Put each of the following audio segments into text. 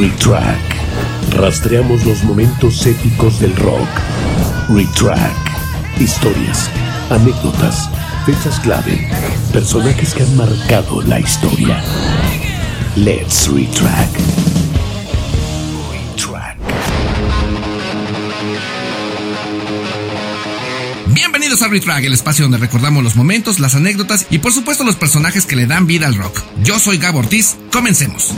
Retrack. Rastreamos los momentos épicos del rock. Retrack. Historias, anécdotas, fechas clave, personajes que han marcado la historia. Let's Retrack. Retrack. Bienvenidos a Retrack, el espacio donde recordamos los momentos, las anécdotas y por supuesto los personajes que le dan vida al rock. Yo soy Gabo Ortiz, comencemos.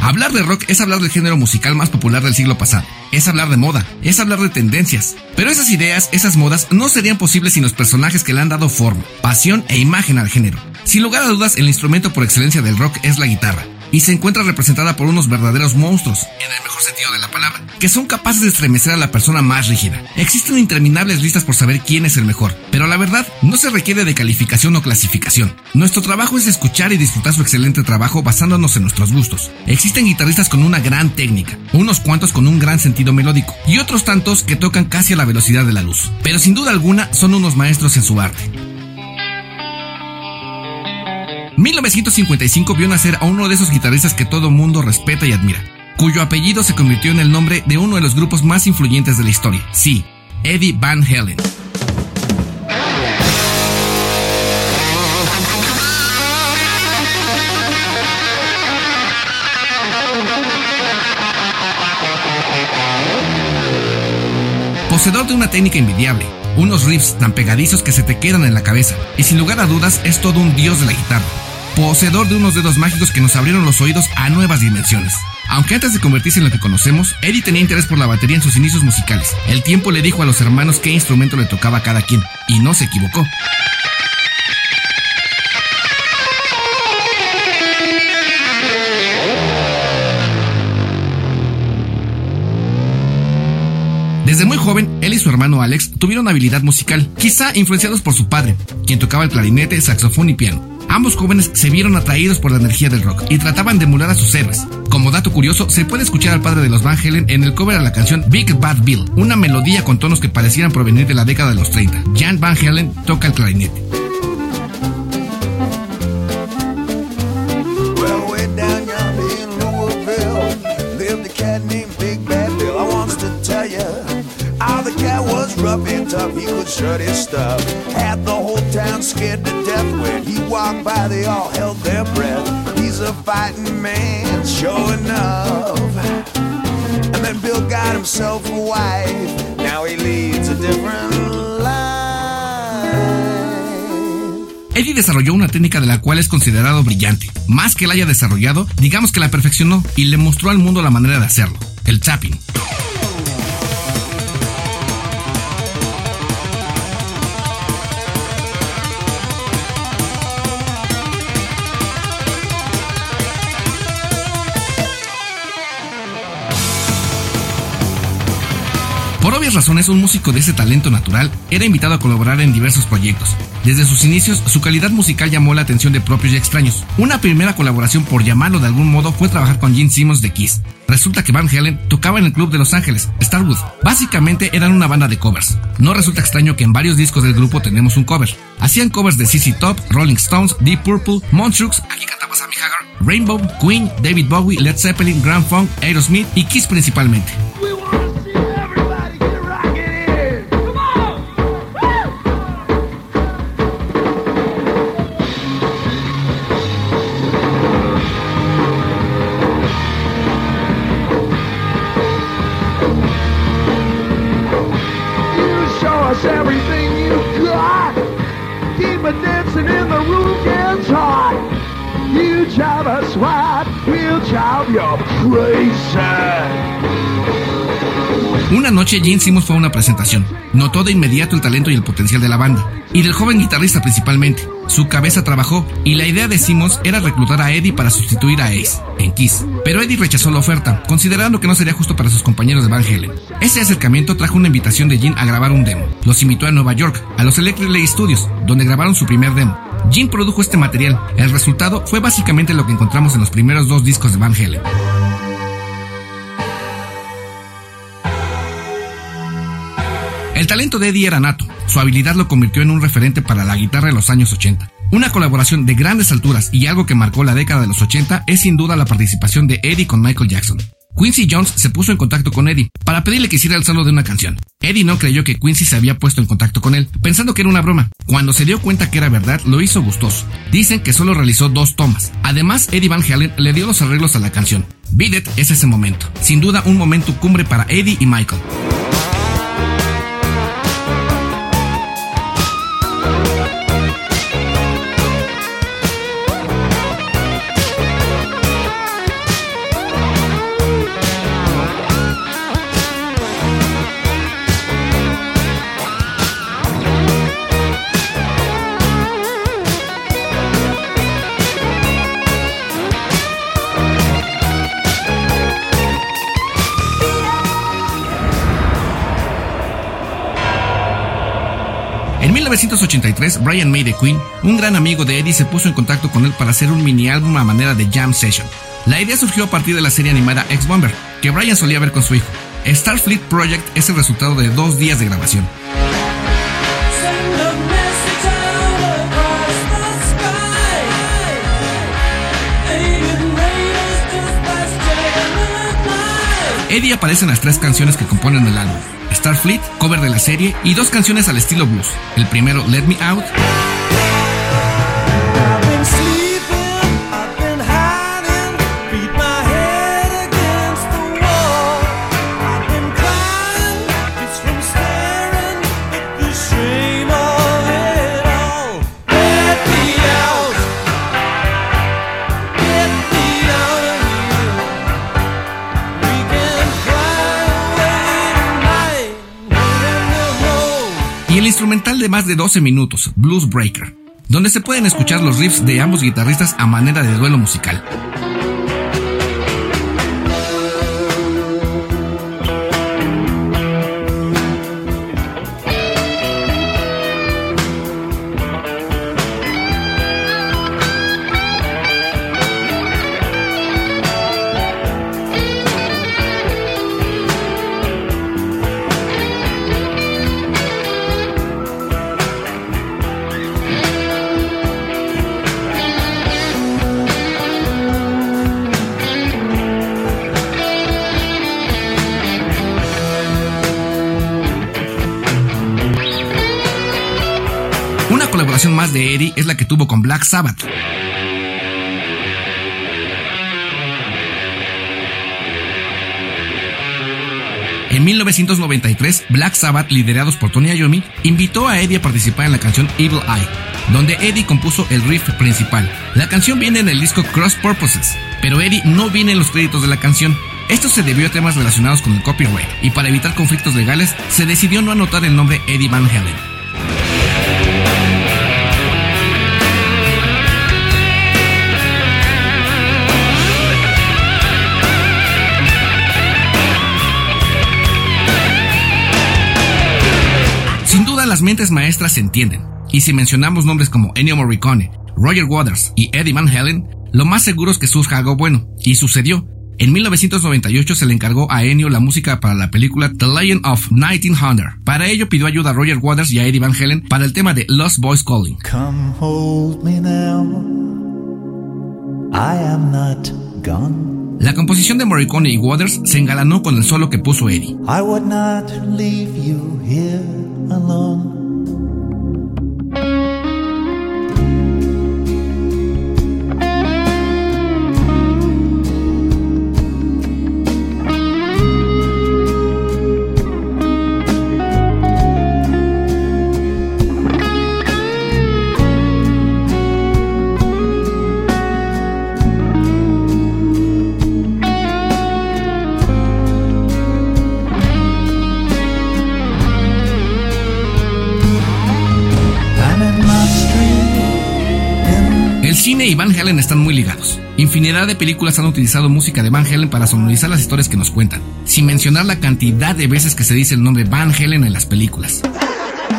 Hablar de rock es hablar del género musical más popular del siglo pasado. Es hablar de moda, es hablar de tendencias. Pero esas ideas, esas modas, no serían posibles sin los personajes que le han dado forma, pasión e imagen al género. Sin lugar a dudas, el instrumento por excelencia del rock es la guitarra y se encuentra representada por unos verdaderos monstruos, en el mejor sentido de la palabra, que son capaces de estremecer a la persona más rígida. Existen interminables listas por saber quién es el mejor, pero la verdad no se requiere de calificación o clasificación. Nuestro trabajo es escuchar y disfrutar su excelente trabajo basándonos en nuestros gustos. Existen guitarristas con una gran técnica, unos cuantos con un gran sentido melódico y otros tantos que tocan casi a la velocidad de la luz, pero sin duda alguna son unos maestros en su arte. 1955 vio nacer a uno de esos guitarristas que todo mundo respeta y admira, cuyo apellido se convirtió en el nombre de uno de los grupos más influyentes de la historia, sí, Eddie Van Halen. Poseedor de una técnica envidiable, unos riffs tan pegadizos que se te quedan en la cabeza, y sin lugar a dudas es todo un dios de la guitarra, poseedor de unos dedos mágicos que nos abrieron los oídos a nuevas dimensiones. Aunque antes de convertirse en lo que conocemos, Eddie tenía interés por la batería en sus inicios musicales. El tiempo le dijo a los hermanos qué instrumento le tocaba a cada quien, y no se equivocó. Desde muy joven, él y su hermano Alex tuvieron habilidad musical, quizá influenciados por su padre, quien tocaba el clarinete, saxofón y piano. Ambos jóvenes se vieron atraídos por la energía del rock y trataban de emular a sus héroes. Como dato curioso, se puede escuchar al padre de los Van Halen en el cover a la canción Big Bad Bill, una melodía con tonos que parecieran provenir de la década de los 30. Jan Van Halen toca el clarinete. Had the whole town scared to death when he walked by. They all held their breath. He's a fighting man, sure enough. And then Bill got himself a wife. Now he leads a different life. Eddie desarrolló una técnica de la cual es considerado brillante. Más que la haya desarrollado, digamos que la perfeccionó y le mostró al mundo la manera de hacerlo, el tapping. Razones, un músico de ese talento natural era invitado a colaborar en diversos proyectos. Desde sus inicios, su calidad musical llamó la atención de propios y extraños. Una primera colaboración, por llamarlo de algún modo, fue trabajar con Gene Simmons de Kiss. Resulta que Van Halen tocaba en el club de Los Ángeles, Starwood. Básicamente eran una banda de covers. No resulta extraño que en varios discos del grupo tenemos un cover. Hacían covers de CC Top, Rolling Stones, Deep Purple, Montreux, aquí Rainbow, Queen, David Bowie, Led Zeppelin, Grand Funk, Aerosmith y Kiss principalmente. Una noche Gene Simmons fue a una presentación. Notó de inmediato el talento y el potencial de la banda, y del joven guitarrista principalmente. Su cabeza trabajó, y la idea de Simmons era reclutar a Eddie para sustituir a Ace, en Kiss. Pero Eddie rechazó la oferta, considerando que no sería justo para sus compañeros de Van Halen. Ese acercamiento trajo una invitación de Gene a grabar un demo. Los invitó a Nueva York, a los Electric Lake Studios, donde grabaron su primer demo. Gene produjo este material. El resultado fue básicamente lo que encontramos en los primeros dos discos de Van Halen. El talento de Eddie era nato, su habilidad lo convirtió en un referente para la guitarra de los años 80. Una colaboración de grandes alturas y algo que marcó la década de los 80 es sin duda la participación de Eddie con Michael Jackson. Quincy Jones se puso en contacto con Eddie para pedirle que hiciera el solo de una canción. Eddie no creyó que Quincy se había puesto en contacto con él, pensando que era una broma. Cuando se dio cuenta que era verdad, lo hizo gustoso. Dicen que solo realizó dos tomas. Además, Eddie Van Halen le dio los arreglos a la canción. Beat It es ese momento. Sin duda un momento cumbre para Eddie y Michael. 1983, Brian May de Queen, un gran amigo de Eddie, se puso en contacto con él para hacer un mini álbum a manera de jam session. La idea surgió a partir de la serie animada X Bomber, que Brian solía ver con su hijo. Starfleet Project es el resultado de dos días de grabación. Eddie aparece en las tres canciones que componen el álbum. Starfleet, cover de la serie, y dos canciones al estilo blues. El primero, Let Me Out, instrumental de más de 12 minutos, Blues Breaker, donde se pueden escuchar los riffs de ambos guitarristas a manera de duelo musical. Colaboración más de Eddie es la que tuvo con Black Sabbath. En 1993, Black Sabbath, liderados por Tony Iommi, invitó a Eddie a participar en la canción Evil Eye, donde Eddie compuso el riff principal. La canción viene en el disco Cross Purposes, pero Eddie no viene en los créditos de la canción. Esto se debió a temas relacionados con el copyright, y para evitar conflictos legales, se decidió no anotar el nombre Eddie Van Halen. Las mentes maestras se entienden, y si mencionamos nombres como Ennio Morricone, Roger Waters y Eddie Van Halen, lo más seguro es que surja algo bueno, y sucedió. En 1998 se le encargó a Ennio la música para la película The Legend of 1900. Para ello pidió ayuda a Roger Waters y a Eddie Van Halen para el tema de Lost Boys Calling. Come hold me now. I am not gone. La composición de Morricone y Waters se engalanó con el solo que puso Eddie. I would not leave you here alone. Cine y Van Halen están muy ligados. Infinidad de películas han utilizado música de Van Halen para sonorizar las historias que nos cuentan, sin mencionar la cantidad de veces que se dice el nombre Van Halen en las películas.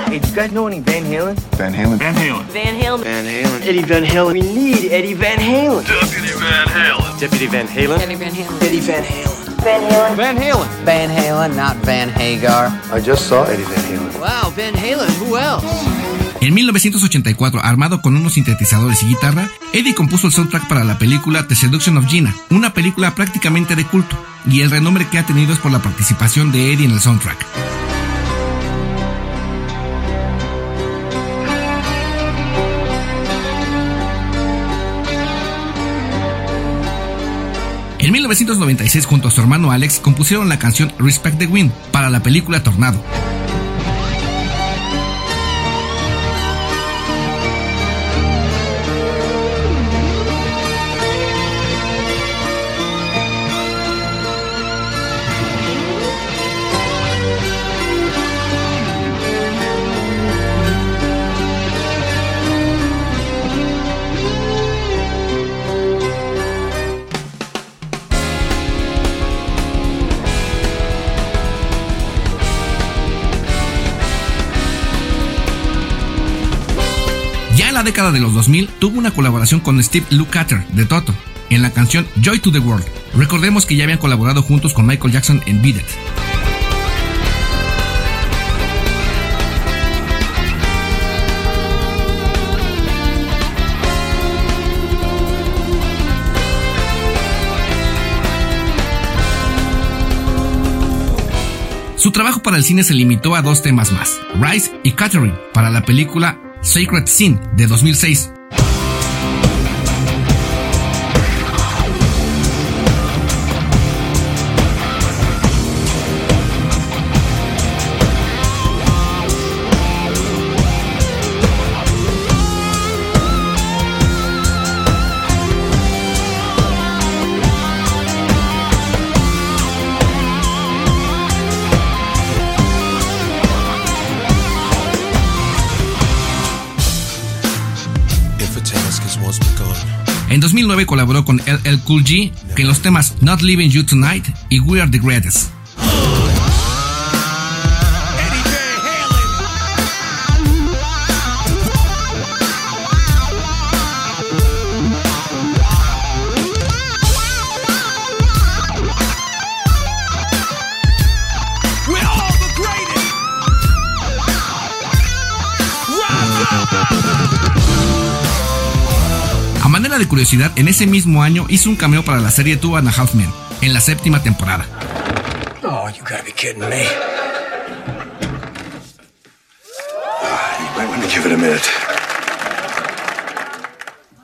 Hey, do you guys know any Van Halen? Van Halen. Van Halen. Van Halen. Van Halen. Eddie Van Halen. We need Eddie Van Halen. Deputy Van Halen. Deputy Van Halen. Eddie Van Halen. Eddie Van Halen. Van Halen. Van Halen. Van Halen, not Van Hagar. I just saw Eddie Van Halen. Wow, Van Halen. Who else? En 1984, armado con unos sintetizadores y guitarra, Eddie compuso el soundtrack para la película The Seduction of Gina, una película prácticamente de culto, y el renombre que ha tenido es por la participación de Eddie en el soundtrack. En 1996, junto a su hermano Alex, compusieron la canción Respect the Wind para la película Tornado. Década de los 2000 tuvo una colaboración con Steve Lukather de Toto en la canción Joy to the World. Recordemos que ya habían colaborado juntos con Michael Jackson en Beat It. Su trabajo para el cine se limitó a dos temas más, Rise y Catherine, para la película Sacred Sin de 2006. En 2009 colaboró con LL Cool G en los temas Not Leaving You Tonight y We Are the Greatest. De curiosidad, en ese mismo año hizo un cameo para la serie Two and a Half Men, en la séptima temporada. Oh, you gotta be kidding me. You might want to give it a minute.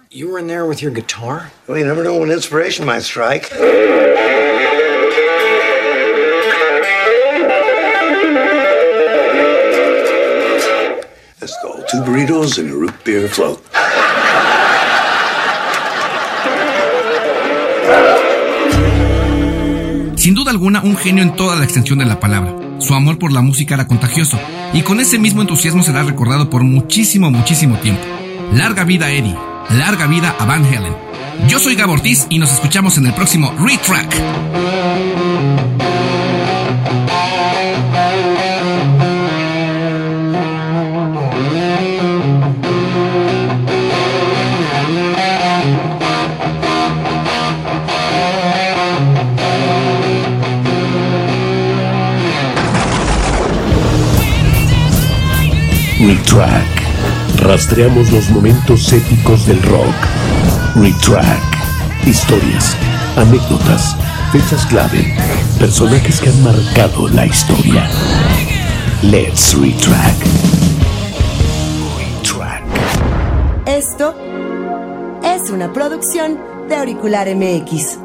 You were in there with your guitar? Well, you never know when inspiration might strike. Let's go. Two burritos and a root beer float. Sin duda alguna, un genio en toda la extensión de la palabra. Su amor por la música era contagioso, y con ese mismo entusiasmo será recordado por muchísimo, muchísimo tiempo. Larga vida Eddie, larga vida a Van Halen. Yo soy Gabo Ortiz y nos escuchamos en el próximo Retrack. Retrack. Rastreamos los momentos épicos del rock. Retrack. Historias, anécdotas, fechas clave, personajes que han marcado la historia. Let's retrack. Retrack. Esto es una producción de Auricular MX.